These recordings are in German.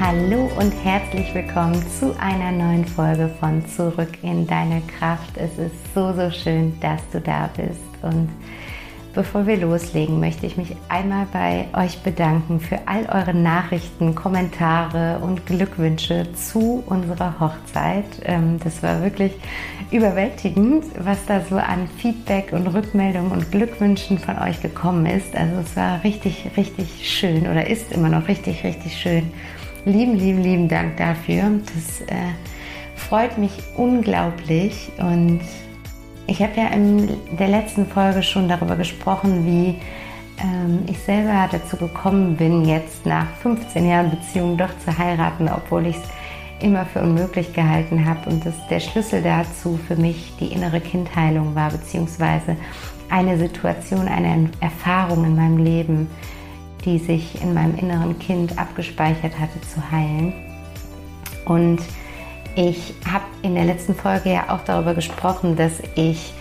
Hallo und herzlich willkommen zu einer neuen Folge von Zurück in deine Kraft. Es ist so, so schön, dass du da bist und Bevor wir loslegen, möchte ich mich einmal bei euch bedanken für all eure Nachrichten, Kommentare und Glückwünsche zu unserer Hochzeit. Ähm, das war wirklich überwältigend, was da so an Feedback und Rückmeldungen und Glückwünschen von euch gekommen ist. Also es war richtig, richtig schön oder ist immer noch richtig, richtig schön. Lieben, lieben, lieben Dank dafür. Das äh, freut mich unglaublich und ich habe ja in der letzten Folge schon darüber gesprochen, wie ähm, ich selber dazu gekommen bin, jetzt nach 15 Jahren Beziehung doch zu heiraten, obwohl ich es immer für unmöglich gehalten habe und dass der Schlüssel dazu für mich die innere Kindheilung war, beziehungsweise eine Situation, eine Erfahrung in meinem Leben, die sich in meinem inneren Kind abgespeichert hatte, zu heilen. Und ich habe in der letzten Folge ja auch darüber gesprochen, dass ich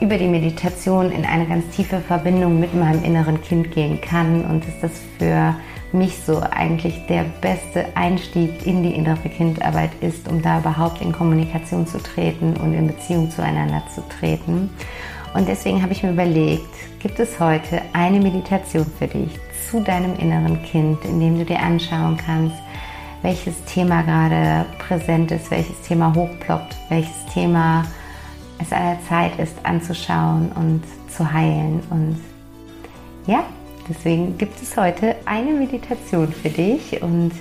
über die Meditation in eine ganz tiefe Verbindung mit meinem inneren Kind gehen kann und dass das für mich so eigentlich der beste Einstieg in die innere Kindarbeit ist, um da überhaupt in Kommunikation zu treten und in Beziehung zueinander zu treten. Und deswegen habe ich mir überlegt, gibt es heute eine Meditation für dich zu deinem inneren Kind, in dem du dir anschauen kannst, welches Thema gerade präsent ist, welches Thema hochploppt, welches Thema es an der Zeit ist anzuschauen und zu heilen. Und ja, deswegen gibt es heute eine Meditation für dich und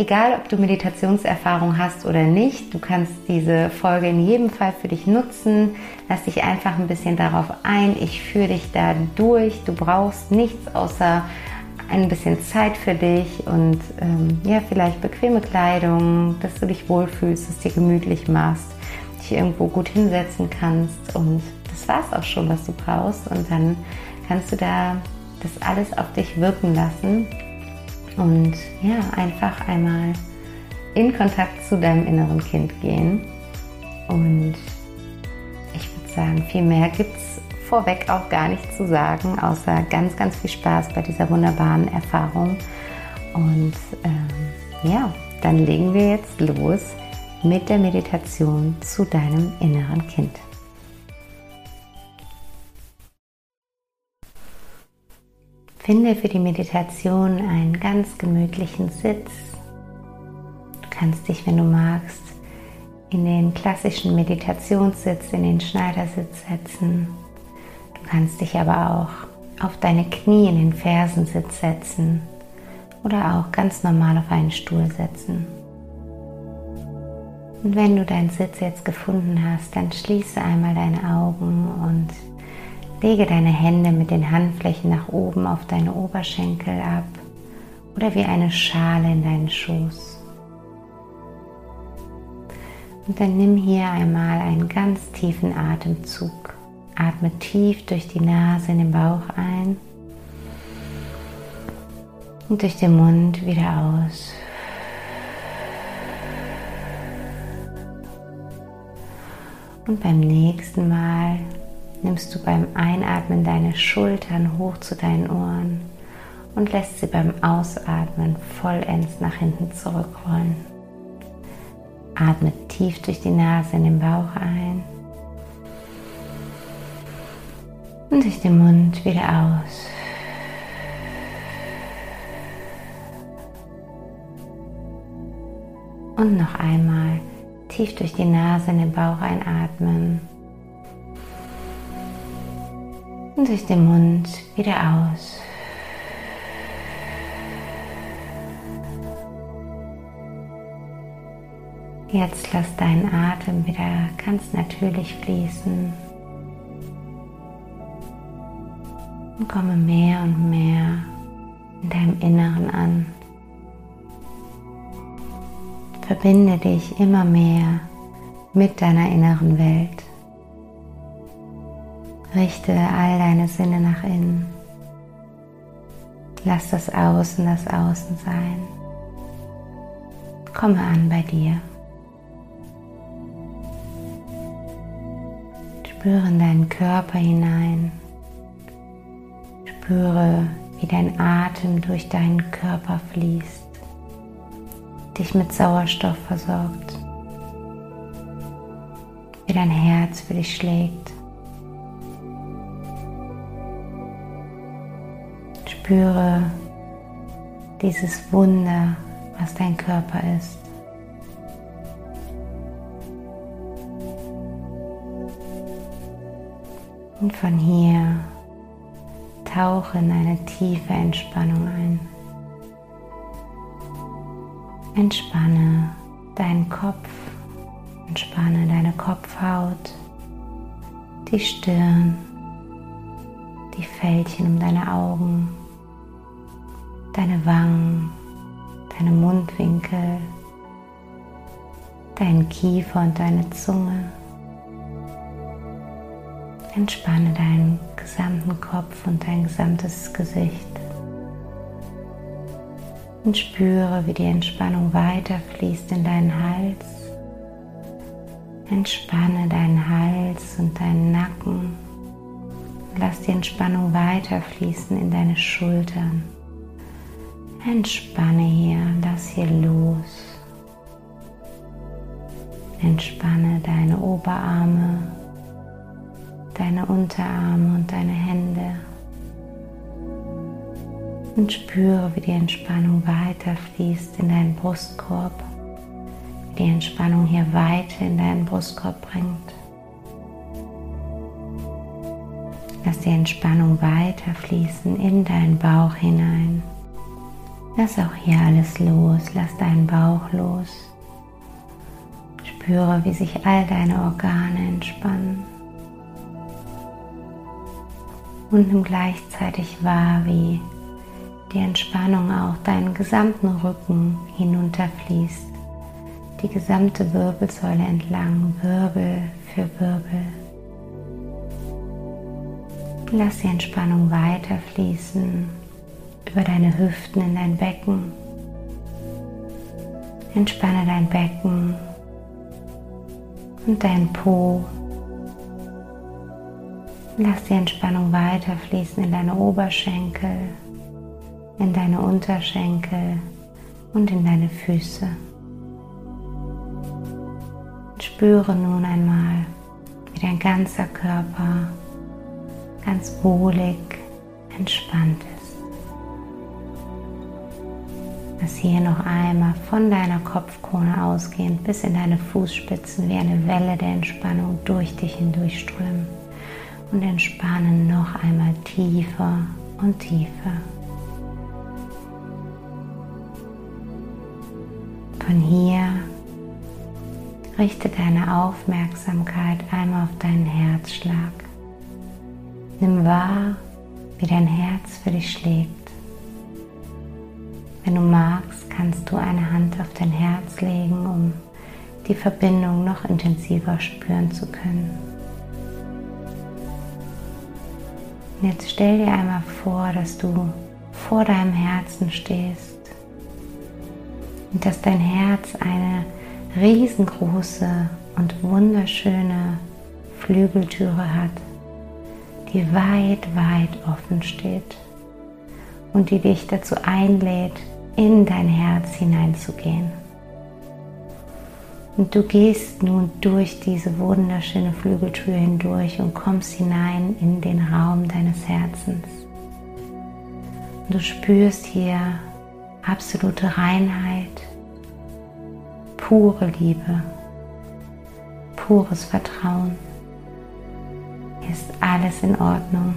Egal, ob du Meditationserfahrung hast oder nicht, du kannst diese Folge in jedem Fall für dich nutzen. Lass dich einfach ein bisschen darauf ein. Ich führe dich da durch. Du brauchst nichts außer ein bisschen Zeit für dich und ähm, ja, vielleicht bequeme Kleidung, dass du dich wohlfühlst, dass du dir gemütlich machst, dich irgendwo gut hinsetzen kannst und das war es auch schon, was du brauchst und dann kannst du da das alles auf dich wirken lassen und ja, einfach einmal in Kontakt zu deinem inneren Kind gehen und ich würde sagen, viel mehr gibt es vorweg auch gar nichts zu sagen, außer ganz, ganz viel Spaß bei dieser wunderbaren Erfahrung. Und ähm, ja, dann legen wir jetzt los mit der Meditation zu deinem inneren Kind. Finde für die Meditation einen ganz gemütlichen Sitz. Du kannst dich, wenn du magst, in den klassischen Meditationssitz, in den Schneidersitz setzen kannst dich aber auch auf deine Knie in den Fersensitz setzen oder auch ganz normal auf einen Stuhl setzen. Und wenn du deinen Sitz jetzt gefunden hast, dann schließe einmal deine Augen und lege deine Hände mit den Handflächen nach oben auf deine Oberschenkel ab oder wie eine Schale in deinen Schoß. Und dann nimm hier einmal einen ganz tiefen Atemzug. Atme tief durch die Nase in den Bauch ein und durch den Mund wieder aus. Und beim nächsten Mal nimmst du beim Einatmen deine Schultern hoch zu deinen Ohren und lässt sie beim Ausatmen vollends nach hinten zurückrollen. Atme tief durch die Nase in den Bauch ein und durch den Mund wieder aus. Und noch einmal tief durch die Nase in den Bauch einatmen. Und durch den Mund wieder aus. Jetzt lass deinen Atem wieder ganz natürlich fließen. Und komme mehr und mehr in deinem Inneren an. Verbinde dich immer mehr mit deiner inneren Welt. Richte all deine Sinne nach innen. Lass das Außen das Außen sein. Komme an bei dir. Spüre in deinen Körper hinein. Spüre, wie dein Atem durch deinen Körper fließt, dich mit Sauerstoff versorgt, wie dein Herz für dich schlägt. Spüre dieses Wunder, was dein Körper ist. Und von hier tauche in eine tiefe Entspannung ein. Entspanne deinen Kopf, entspanne deine Kopfhaut, die Stirn, die Fältchen um deine Augen, deine Wangen, deine Mundwinkel, deinen Kiefer und deine Zunge. Entspanne deinen gesamten Kopf und dein gesamtes Gesicht. Und spüre, wie die Entspannung weiterfließt in deinen Hals. Entspanne deinen Hals und deinen Nacken. Lass die Entspannung weiterfließen in deine Schultern. Entspanne hier, lass hier los. Entspanne deine Oberarme, deine Unterarme und deine Hände und spüre, wie die Entspannung weiter fließt in deinen Brustkorb, wie die Entspannung hier weiter in deinen Brustkorb bringt. Lass die Entspannung weiter fließen in deinen Bauch hinein. Lass auch hier alles los, lass deinen Bauch los. Spüre, wie sich all deine Organe entspannen und nimm gleichzeitig wahr, wie die Entspannung auch deinen gesamten Rücken hinunterfließt, die gesamte Wirbelsäule entlang, Wirbel für Wirbel. Lass die Entspannung weiterfließen über deine Hüften in dein Becken. Entspanne dein Becken und dein Po Lass die Entspannung weiterfließen in deine Oberschenkel, in deine Unterschenkel und in deine Füße. Spüre nun einmal, wie dein ganzer Körper ganz wohlig entspannt Lass hier noch einmal von deiner Kopfkrone ausgehend bis in deine Fußspitzen wie eine Welle der Entspannung durch dich hindurchströmen und entspannen noch einmal tiefer und tiefer. Von hier richte deine Aufmerksamkeit einmal auf deinen Herzschlag. Nimm wahr, wie dein Herz für dich schlägt. Wenn du magst, kannst du eine Hand auf dein Herz legen, um die Verbindung noch intensiver spüren zu können. Und jetzt stell dir einmal vor, dass du vor deinem Herzen stehst und dass dein Herz eine riesengroße und wunderschöne Flügeltüre hat, die weit, weit offen steht und die dich dazu einlädt, in dein Herz hineinzugehen. Und du gehst nun durch diese wunderschöne Flügeltür hindurch und kommst hinein in den Raum deines Herzens. Und du spürst hier absolute Reinheit, pure Liebe, pures Vertrauen. Hier ist alles in Ordnung.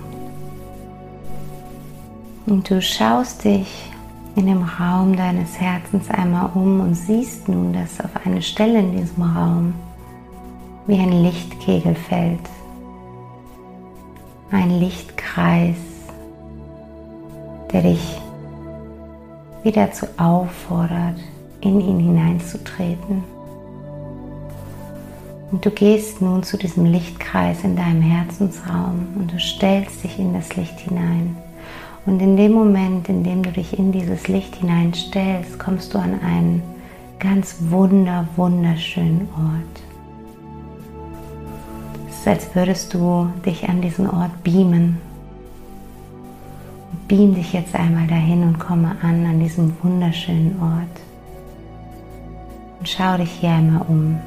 Und du schaust dich in dem Raum deines Herzens einmal um und siehst nun, dass auf eine Stelle in diesem Raum wie ein Lichtkegel fällt. Ein Lichtkreis, der dich wieder dazu auffordert, in ihn hineinzutreten. Und du gehst nun zu diesem Lichtkreis in deinem Herzensraum und du stellst dich in das Licht hinein. Und in dem Moment, in dem du dich in dieses Licht hineinstellst, kommst du an einen ganz wunder, wunderschönen Ort. Es ist, als würdest du dich an diesen Ort beamen. Beam dich jetzt einmal dahin und komme an an diesem wunderschönen Ort. Und schau dich hier einmal um.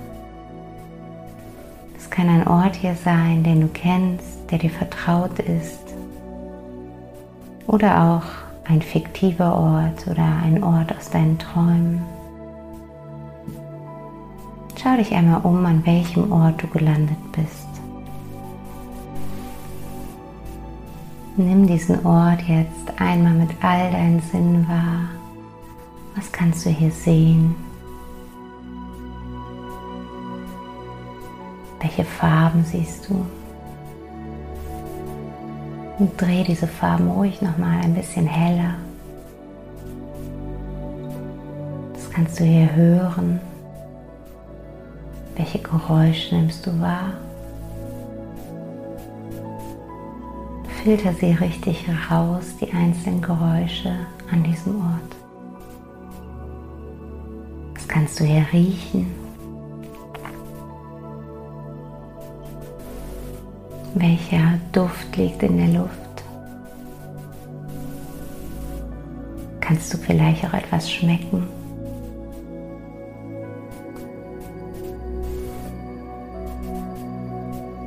Es kann ein Ort hier sein, den du kennst, der dir vertraut ist oder auch ein fiktiver Ort oder ein Ort aus deinen Träumen. Schau dich einmal um, an welchem Ort du gelandet bist. Nimm diesen Ort jetzt einmal mit all deinen Sinnen wahr. Was kannst du hier sehen? Welche Farben siehst du? Und dreh diese Farben ruhig nochmal ein bisschen heller. Das kannst du hier hören. Welche Geräusche nimmst du wahr? Filter sie richtig raus, die einzelnen Geräusche an diesem Ort. Das kannst du hier riechen. Welcher Duft liegt in der Luft? Kannst du vielleicht auch etwas schmecken?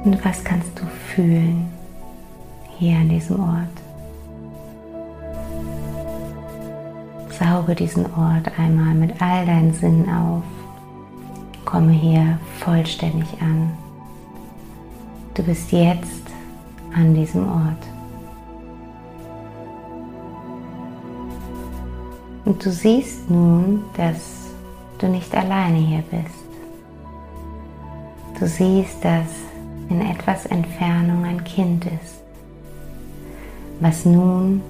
Und was kannst du fühlen hier an diesem Ort? Sauge diesen Ort einmal mit all deinen Sinnen auf. Komme hier vollständig an. Du bist jetzt an diesem Ort. Und du siehst nun, dass du nicht alleine hier bist. Du siehst, dass in etwas Entfernung ein Kind ist, was nun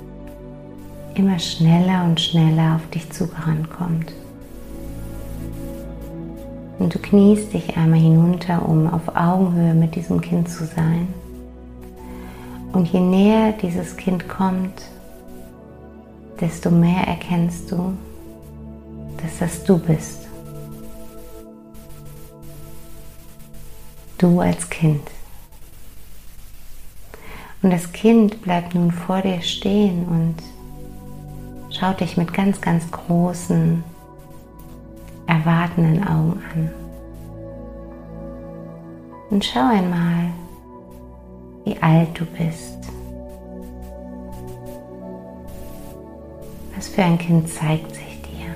immer schneller und schneller auf dich zugerannt kommt. Und du kniest dich einmal hinunter, um auf Augenhöhe mit diesem Kind zu sein. Und je näher dieses Kind kommt, desto mehr erkennst du, dass das du bist. Du als Kind. Und das Kind bleibt nun vor dir stehen und schaut dich mit ganz, ganz großen, erwartenden Augen an. Und schau einmal, wie alt du bist. Was für ein Kind zeigt sich dir?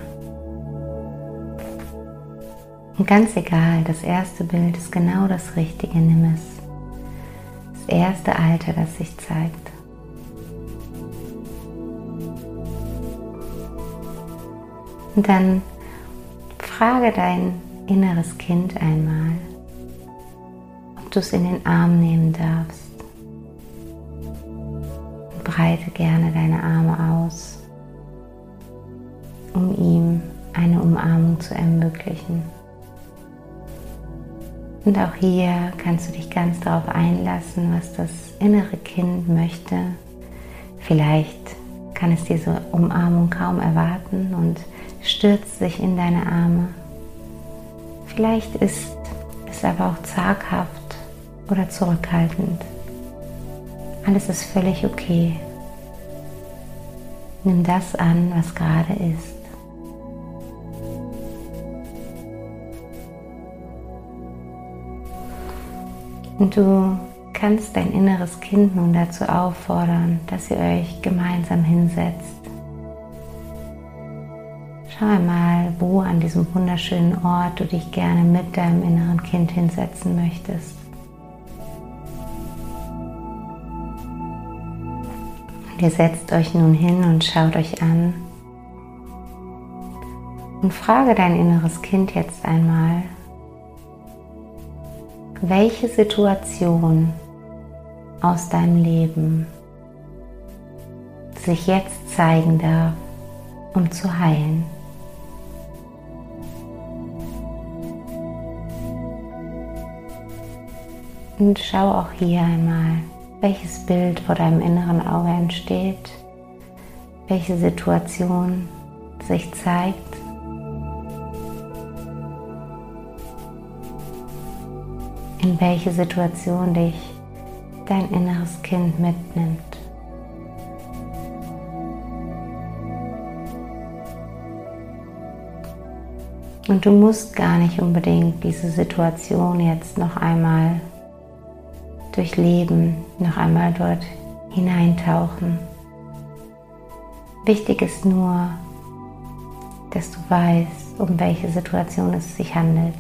Und ganz egal, das erste Bild ist genau das Richtige, nimm es. Das erste Alter, das sich zeigt. Und dann frage dein inneres Kind einmal, ob du es in den Arm nehmen darfst. Und breite gerne deine Arme aus, um ihm eine Umarmung zu ermöglichen. Und auch hier kannst du dich ganz darauf einlassen, was das innere Kind möchte. Vielleicht kann es diese Umarmung kaum erwarten und stürzt sich in deine Arme. Vielleicht ist es aber auch zaghaft oder zurückhaltend. Alles ist völlig okay. Nimm das an, was gerade ist. Und du kannst dein inneres Kind nun dazu auffordern, dass ihr euch gemeinsam hinsetzt Schau einmal, wo an diesem wunderschönen Ort du dich gerne mit deinem inneren Kind hinsetzen möchtest. Und ihr setzt euch nun hin und schaut euch an und frage dein inneres Kind jetzt einmal, welche Situation aus deinem Leben sich jetzt zeigen darf, um zu heilen. Und schau auch hier einmal, welches Bild vor deinem inneren Auge entsteht, welche Situation sich zeigt. In welche Situation dich dein inneres Kind mitnimmt. Und du musst gar nicht unbedingt diese Situation jetzt noch einmal durchleben, noch einmal dort hineintauchen. Wichtig ist nur, dass du weißt, um welche Situation es sich handelt.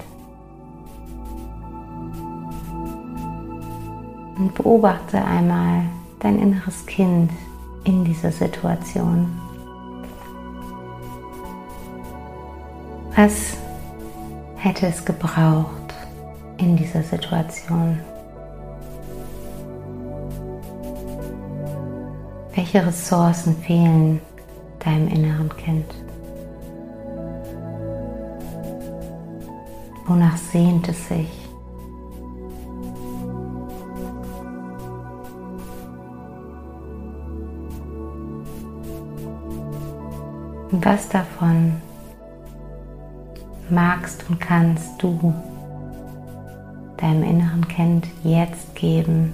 Und beobachte einmal dein inneres Kind in dieser Situation. Was hätte es gebraucht in dieser Situation? Welche Ressourcen fehlen deinem inneren Kind? Wonach sehnt es sich? Was davon magst und kannst du deinem inneren Kind jetzt geben?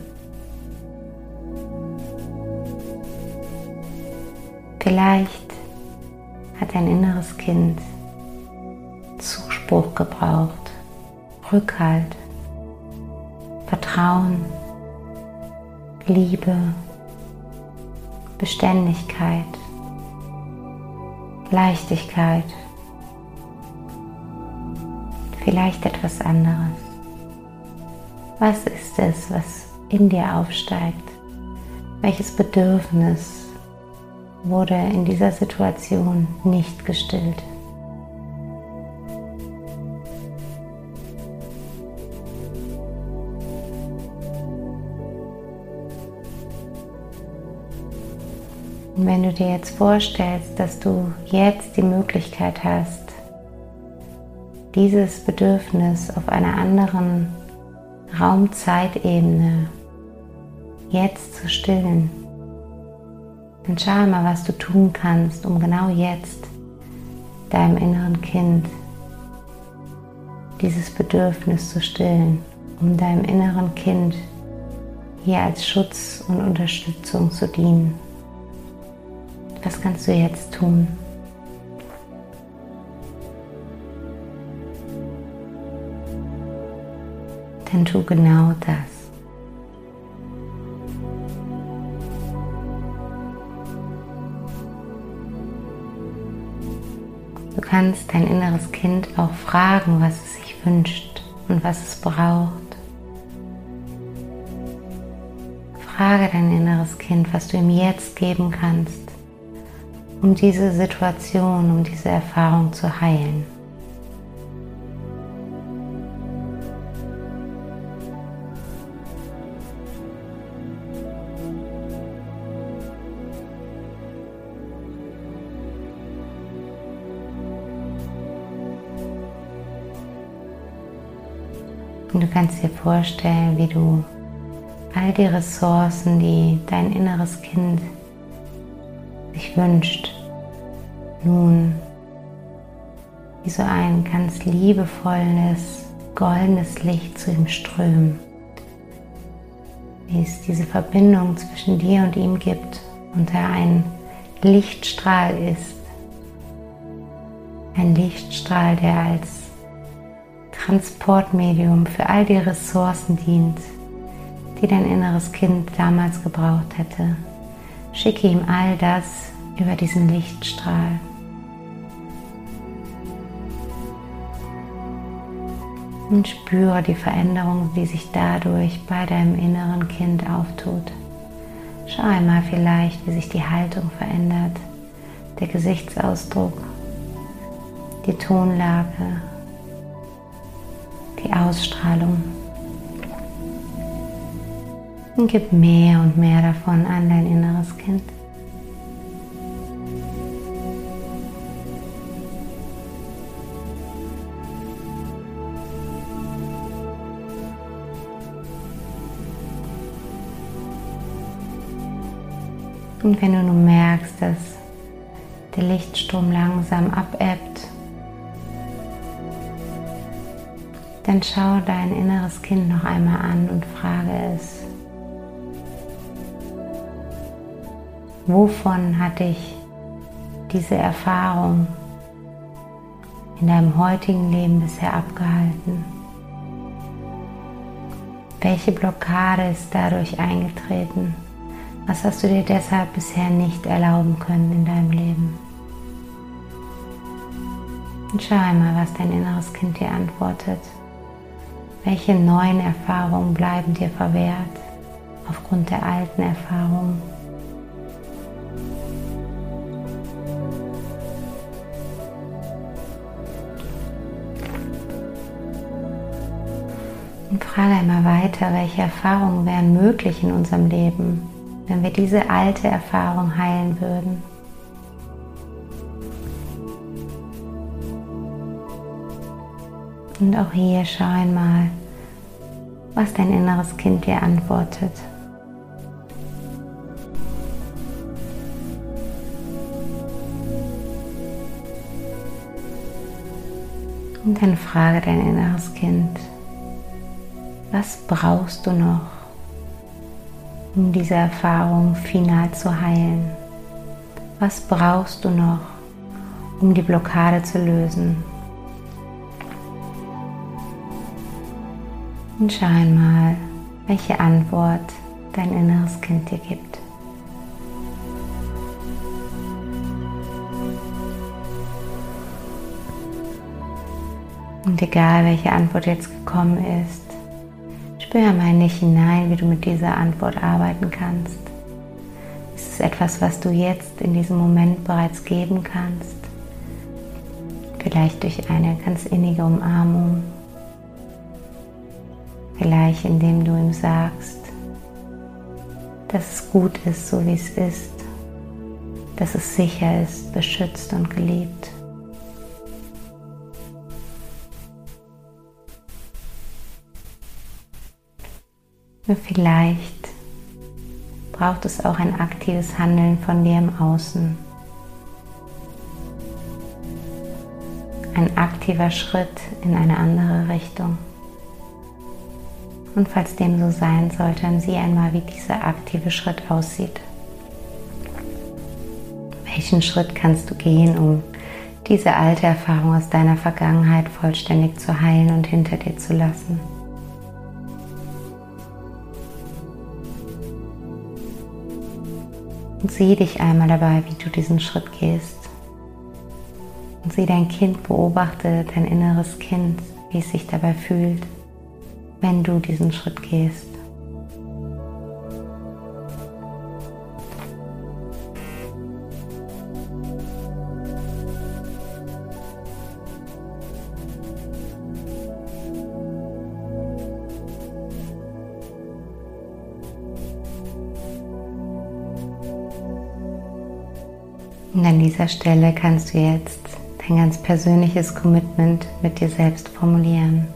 Vielleicht hat dein inneres Kind Zuspruch gebraucht, Rückhalt, Vertrauen, Liebe, Beständigkeit, Leichtigkeit, vielleicht etwas anderes. Was ist es, was in dir aufsteigt? Welches Bedürfnis wurde in dieser Situation nicht gestillt. Und wenn du dir jetzt vorstellst, dass du jetzt die Möglichkeit hast, dieses Bedürfnis auf einer anderen Raumzeitebene jetzt zu stillen, dann schau mal, was du tun kannst, um genau jetzt deinem inneren Kind dieses Bedürfnis zu stillen, um deinem inneren Kind hier als Schutz und Unterstützung zu dienen. Was kannst du jetzt tun? Dann tu genau das. Kannst dein inneres Kind auch fragen, was es sich wünscht und was es braucht. Frage dein inneres Kind, was du ihm jetzt geben kannst, um diese Situation, um diese Erfahrung zu heilen. Und du kannst dir vorstellen, wie du all die Ressourcen, die dein inneres Kind sich wünscht, nun wie so ein ganz liebevolles, goldenes Licht zu ihm strömen. Wie es diese Verbindung zwischen dir und ihm gibt und er ein Lichtstrahl ist. Ein Lichtstrahl, der als Transportmedium für all die Ressourcen dient, die dein inneres Kind damals gebraucht hätte. Schicke ihm all das über diesen Lichtstrahl. Und spüre die Veränderung, die sich dadurch bei deinem inneren Kind auftut. Schau einmal vielleicht, wie sich die Haltung verändert, der Gesichtsausdruck, die Tonlage die Ausstrahlung. Und gib mehr und mehr davon an dein inneres Kind. Und wenn du nun merkst, dass der Lichtstrom langsam abebbt, dann schau dein inneres Kind noch einmal an und frage es, wovon hat dich diese Erfahrung in deinem heutigen Leben bisher abgehalten? Welche Blockade ist dadurch eingetreten? Was hast du dir deshalb bisher nicht erlauben können in deinem Leben? Und schau einmal, was dein inneres Kind dir antwortet. Welche neuen Erfahrungen bleiben dir verwehrt aufgrund der alten Erfahrungen? Und frage einmal weiter, welche Erfahrungen wären möglich in unserem Leben, wenn wir diese alte Erfahrung heilen würden. Und auch hier schau einmal, was dein inneres Kind dir antwortet. Und dann frage dein inneres Kind, was brauchst du noch, um diese Erfahrung final zu heilen? Was brauchst du noch, um die Blockade zu lösen? Und schau einmal, welche Antwort dein inneres Kind dir gibt. Und egal welche Antwort jetzt gekommen ist, spüre mal nicht hinein, wie du mit dieser Antwort arbeiten kannst. Ist es etwas, was du jetzt in diesem Moment bereits geben kannst? Vielleicht durch eine ganz innige Umarmung Vielleicht indem du ihm sagst, dass es gut ist, so wie es ist, dass es sicher ist, beschützt und geliebt. Und vielleicht braucht es auch ein aktives Handeln von dir im Außen. Ein aktiver Schritt in eine andere Richtung. Und falls dem so sein sollte, dann sieh einmal, wie dieser aktive Schritt aussieht. Welchen Schritt kannst du gehen, um diese alte Erfahrung aus deiner Vergangenheit vollständig zu heilen und hinter dir zu lassen? Und sieh dich einmal dabei, wie du diesen Schritt gehst. Und sieh dein Kind, beobachte dein inneres Kind, wie es sich dabei fühlt wenn du diesen Schritt gehst. Und an dieser Stelle kannst du jetzt dein ganz persönliches Commitment mit dir selbst formulieren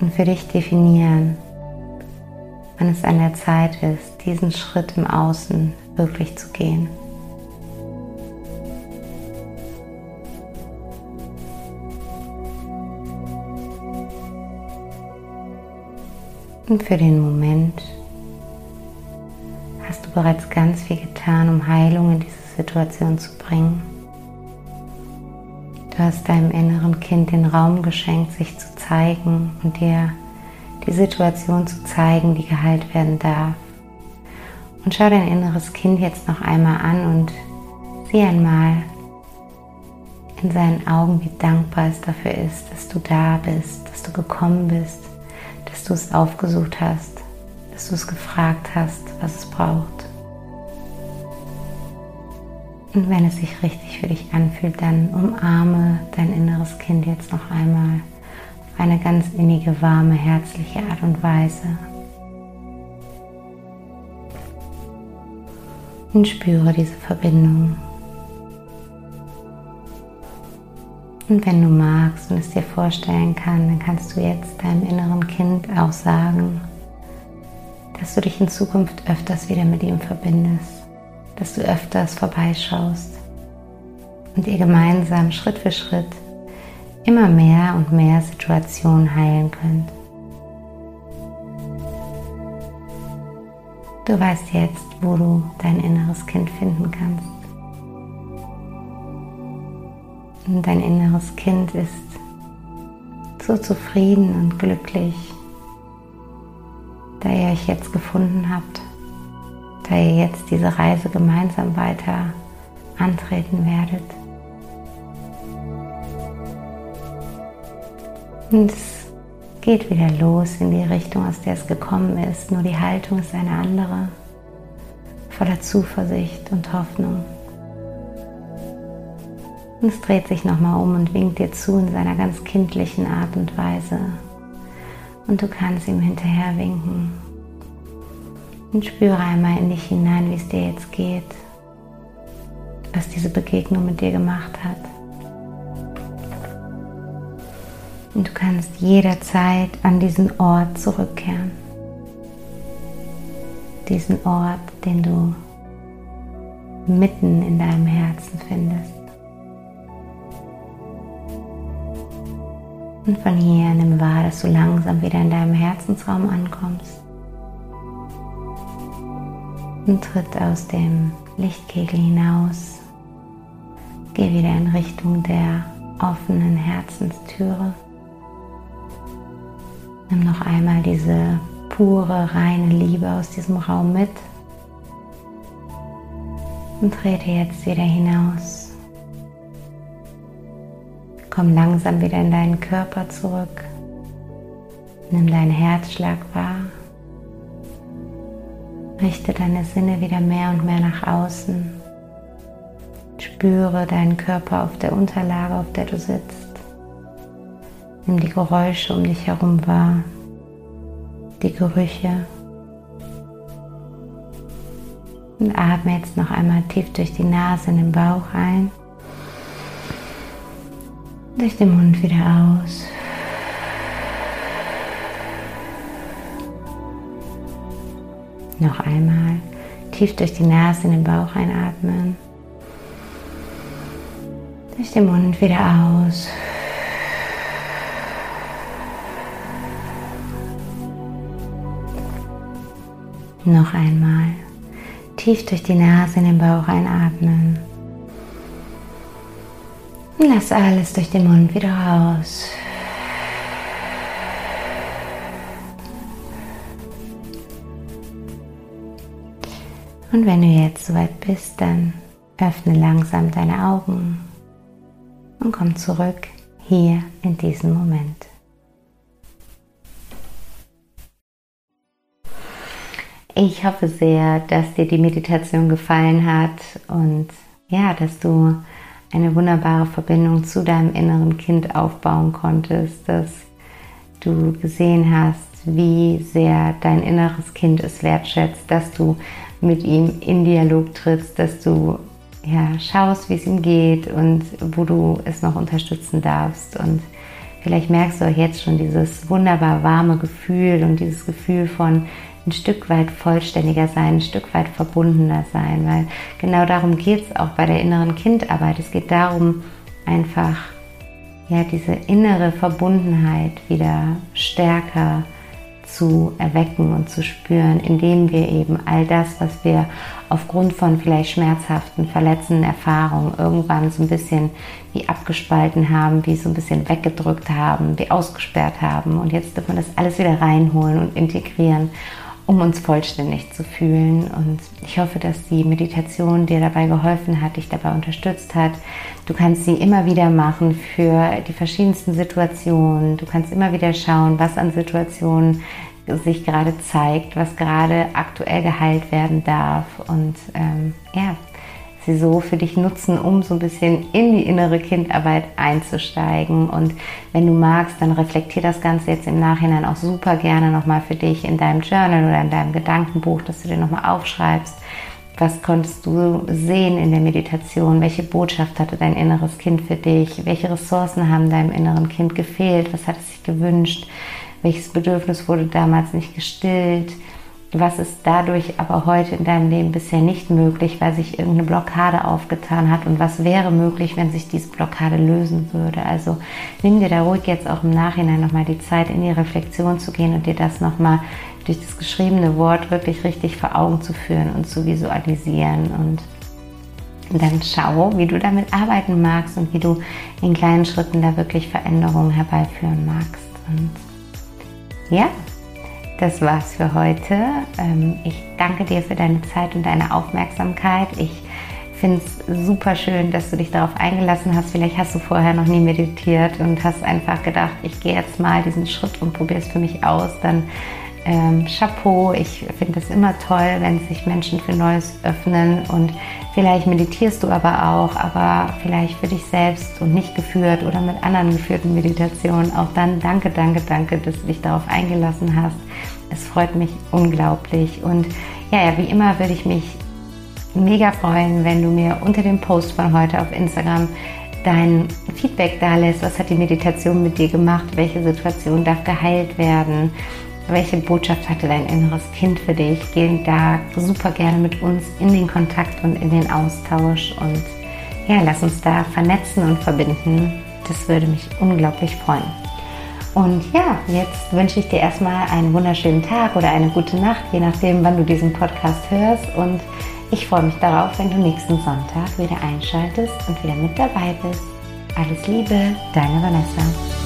und für dich definieren, wann es an der Zeit ist, diesen Schritt im Außen wirklich zu gehen. Und für den Moment hast du bereits ganz viel getan, um Heilung in diese Situation zu bringen. Du hast deinem inneren Kind den Raum geschenkt, sich zu zeigen und dir die Situation zu zeigen, die geheilt werden darf. Und schau dein inneres Kind jetzt noch einmal an und sieh einmal, in seinen Augen, wie dankbar es dafür ist, dass du da bist, dass du gekommen bist, dass du es aufgesucht hast, dass du es gefragt hast, was es braucht. Und wenn es sich richtig für dich anfühlt, dann umarme dein inneres Kind jetzt noch einmal eine ganz innige, warme, herzliche Art und Weise. Und spüre diese Verbindung. Und wenn du magst und es dir vorstellen kann, dann kannst du jetzt deinem inneren Kind auch sagen, dass du dich in Zukunft öfters wieder mit ihm verbindest dass du öfters vorbeischaust und ihr gemeinsam Schritt für Schritt immer mehr und mehr Situationen heilen könnt. Du weißt jetzt, wo du dein inneres Kind finden kannst. Und dein inneres Kind ist so zufrieden und glücklich, da ihr euch jetzt gefunden habt da ihr jetzt diese Reise gemeinsam weiter antreten werdet. Und es geht wieder los in die Richtung, aus der es gekommen ist, nur die Haltung ist eine andere, voller Zuversicht und Hoffnung. Und es dreht sich nochmal um und winkt dir zu in seiner ganz kindlichen Art und Weise. Und du kannst ihm hinterher winken. Und spüre einmal in dich hinein, wie es dir jetzt geht, was diese Begegnung mit dir gemacht hat. Und du kannst jederzeit an diesen Ort zurückkehren. Diesen Ort, den du mitten in deinem Herzen findest. Und von hier nimm wahr, dass du langsam wieder in deinem Herzensraum ankommst und tritt aus dem Lichtkegel hinaus. Geh wieder in Richtung der offenen Herzenstüre. Nimm noch einmal diese pure, reine Liebe aus diesem Raum mit und trete jetzt wieder hinaus. Komm langsam wieder in deinen Körper zurück. Nimm deinen Herzschlag wahr. Richte deine Sinne wieder mehr und mehr nach außen. Spüre deinen Körper auf der Unterlage, auf der du sitzt. Nimm die Geräusche um dich herum wahr, die Gerüche. Und atme jetzt noch einmal tief durch die Nase in den Bauch ein, durch den Mund wieder aus. Noch einmal tief durch die Nase in den Bauch einatmen. Durch den Mund wieder aus. Noch einmal tief durch die Nase in den Bauch einatmen. Und lass alles durch den Mund wieder raus. Und wenn du jetzt soweit bist, dann öffne langsam deine Augen und komm zurück hier in diesen Moment. Ich hoffe sehr, dass dir die Meditation gefallen hat und ja, dass du eine wunderbare Verbindung zu deinem inneren Kind aufbauen konntest, dass du gesehen hast, wie sehr dein inneres Kind es wertschätzt, dass du mit ihm in Dialog trittst, dass du ja, schaust, wie es ihm geht und wo du es noch unterstützen darfst. Und vielleicht merkst du auch jetzt schon dieses wunderbar warme Gefühl und dieses Gefühl von ein Stück weit vollständiger sein, ein Stück weit verbundener sein, weil genau darum geht es auch bei der inneren Kindarbeit. Es geht darum, einfach ja, diese innere Verbundenheit wieder stärker zu erwecken und zu spüren, indem wir eben all das, was wir aufgrund von vielleicht schmerzhaften, verletzenden Erfahrungen irgendwann so ein bisschen wie abgespalten haben, wie so ein bisschen weggedrückt haben, wie ausgesperrt haben. Und jetzt dürfen wir das alles wieder reinholen und integrieren um uns vollständig zu fühlen. Und ich hoffe, dass die Meditation dir dabei geholfen hat, dich dabei unterstützt hat. Du kannst sie immer wieder machen für die verschiedensten Situationen. Du kannst immer wieder schauen, was an Situationen sich gerade zeigt, was gerade aktuell geheilt werden darf. Und ähm, ja, sie so für dich nutzen, um so ein bisschen in die innere Kindarbeit einzusteigen. Und wenn du magst, dann reflektier das Ganze jetzt im Nachhinein auch super gerne nochmal für dich in deinem Journal oder in deinem Gedankenbuch, dass du dir nochmal aufschreibst. Was konntest du sehen in der Meditation? Welche Botschaft hatte dein inneres Kind für dich? Welche Ressourcen haben deinem inneren Kind gefehlt? Was hat es sich gewünscht? Welches Bedürfnis wurde damals nicht gestillt? Was ist dadurch aber heute in deinem Leben bisher nicht möglich, weil sich irgendeine Blockade aufgetan hat und was wäre möglich, wenn sich diese Blockade lösen würde. Also nimm dir da ruhig jetzt auch im Nachhinein nochmal die Zeit, in die Reflexion zu gehen und dir das nochmal durch das geschriebene Wort wirklich richtig vor Augen zu führen und zu visualisieren und dann schau, wie du damit arbeiten magst und wie du in kleinen Schritten da wirklich Veränderungen herbeiführen magst. Und ja, das war's für heute. Ähm, ich danke dir für deine Zeit und deine Aufmerksamkeit. Ich finde es super schön, dass du dich darauf eingelassen hast. Vielleicht hast du vorher noch nie meditiert und hast einfach gedacht, ich gehe jetzt mal diesen Schritt und probiere es für mich aus. Dann ähm, Chapeau. Ich finde es immer toll, wenn sich Menschen für Neues öffnen und vielleicht meditierst du aber auch, aber vielleicht für dich selbst und nicht geführt oder mit anderen geführten Meditationen. Auch dann danke, danke, danke, dass du dich darauf eingelassen hast. Es freut mich unglaublich und ja, ja wie immer würde ich mich mega freuen, wenn du mir unter dem Post von heute auf Instagram dein Feedback da lässt. Was hat die Meditation mit dir gemacht? Welche Situation darf geheilt werden? Welche Botschaft hatte dein inneres Kind für dich? Geh da super gerne mit uns in den Kontakt und in den Austausch und ja, lass uns da vernetzen und verbinden. Das würde mich unglaublich freuen. Und ja, jetzt wünsche ich dir erstmal einen wunderschönen Tag oder eine gute Nacht, je nachdem, wann du diesen Podcast hörst. Und ich freue mich darauf, wenn du nächsten Sonntag wieder einschaltest und wieder mit dabei bist. Alles Liebe, deine Vanessa.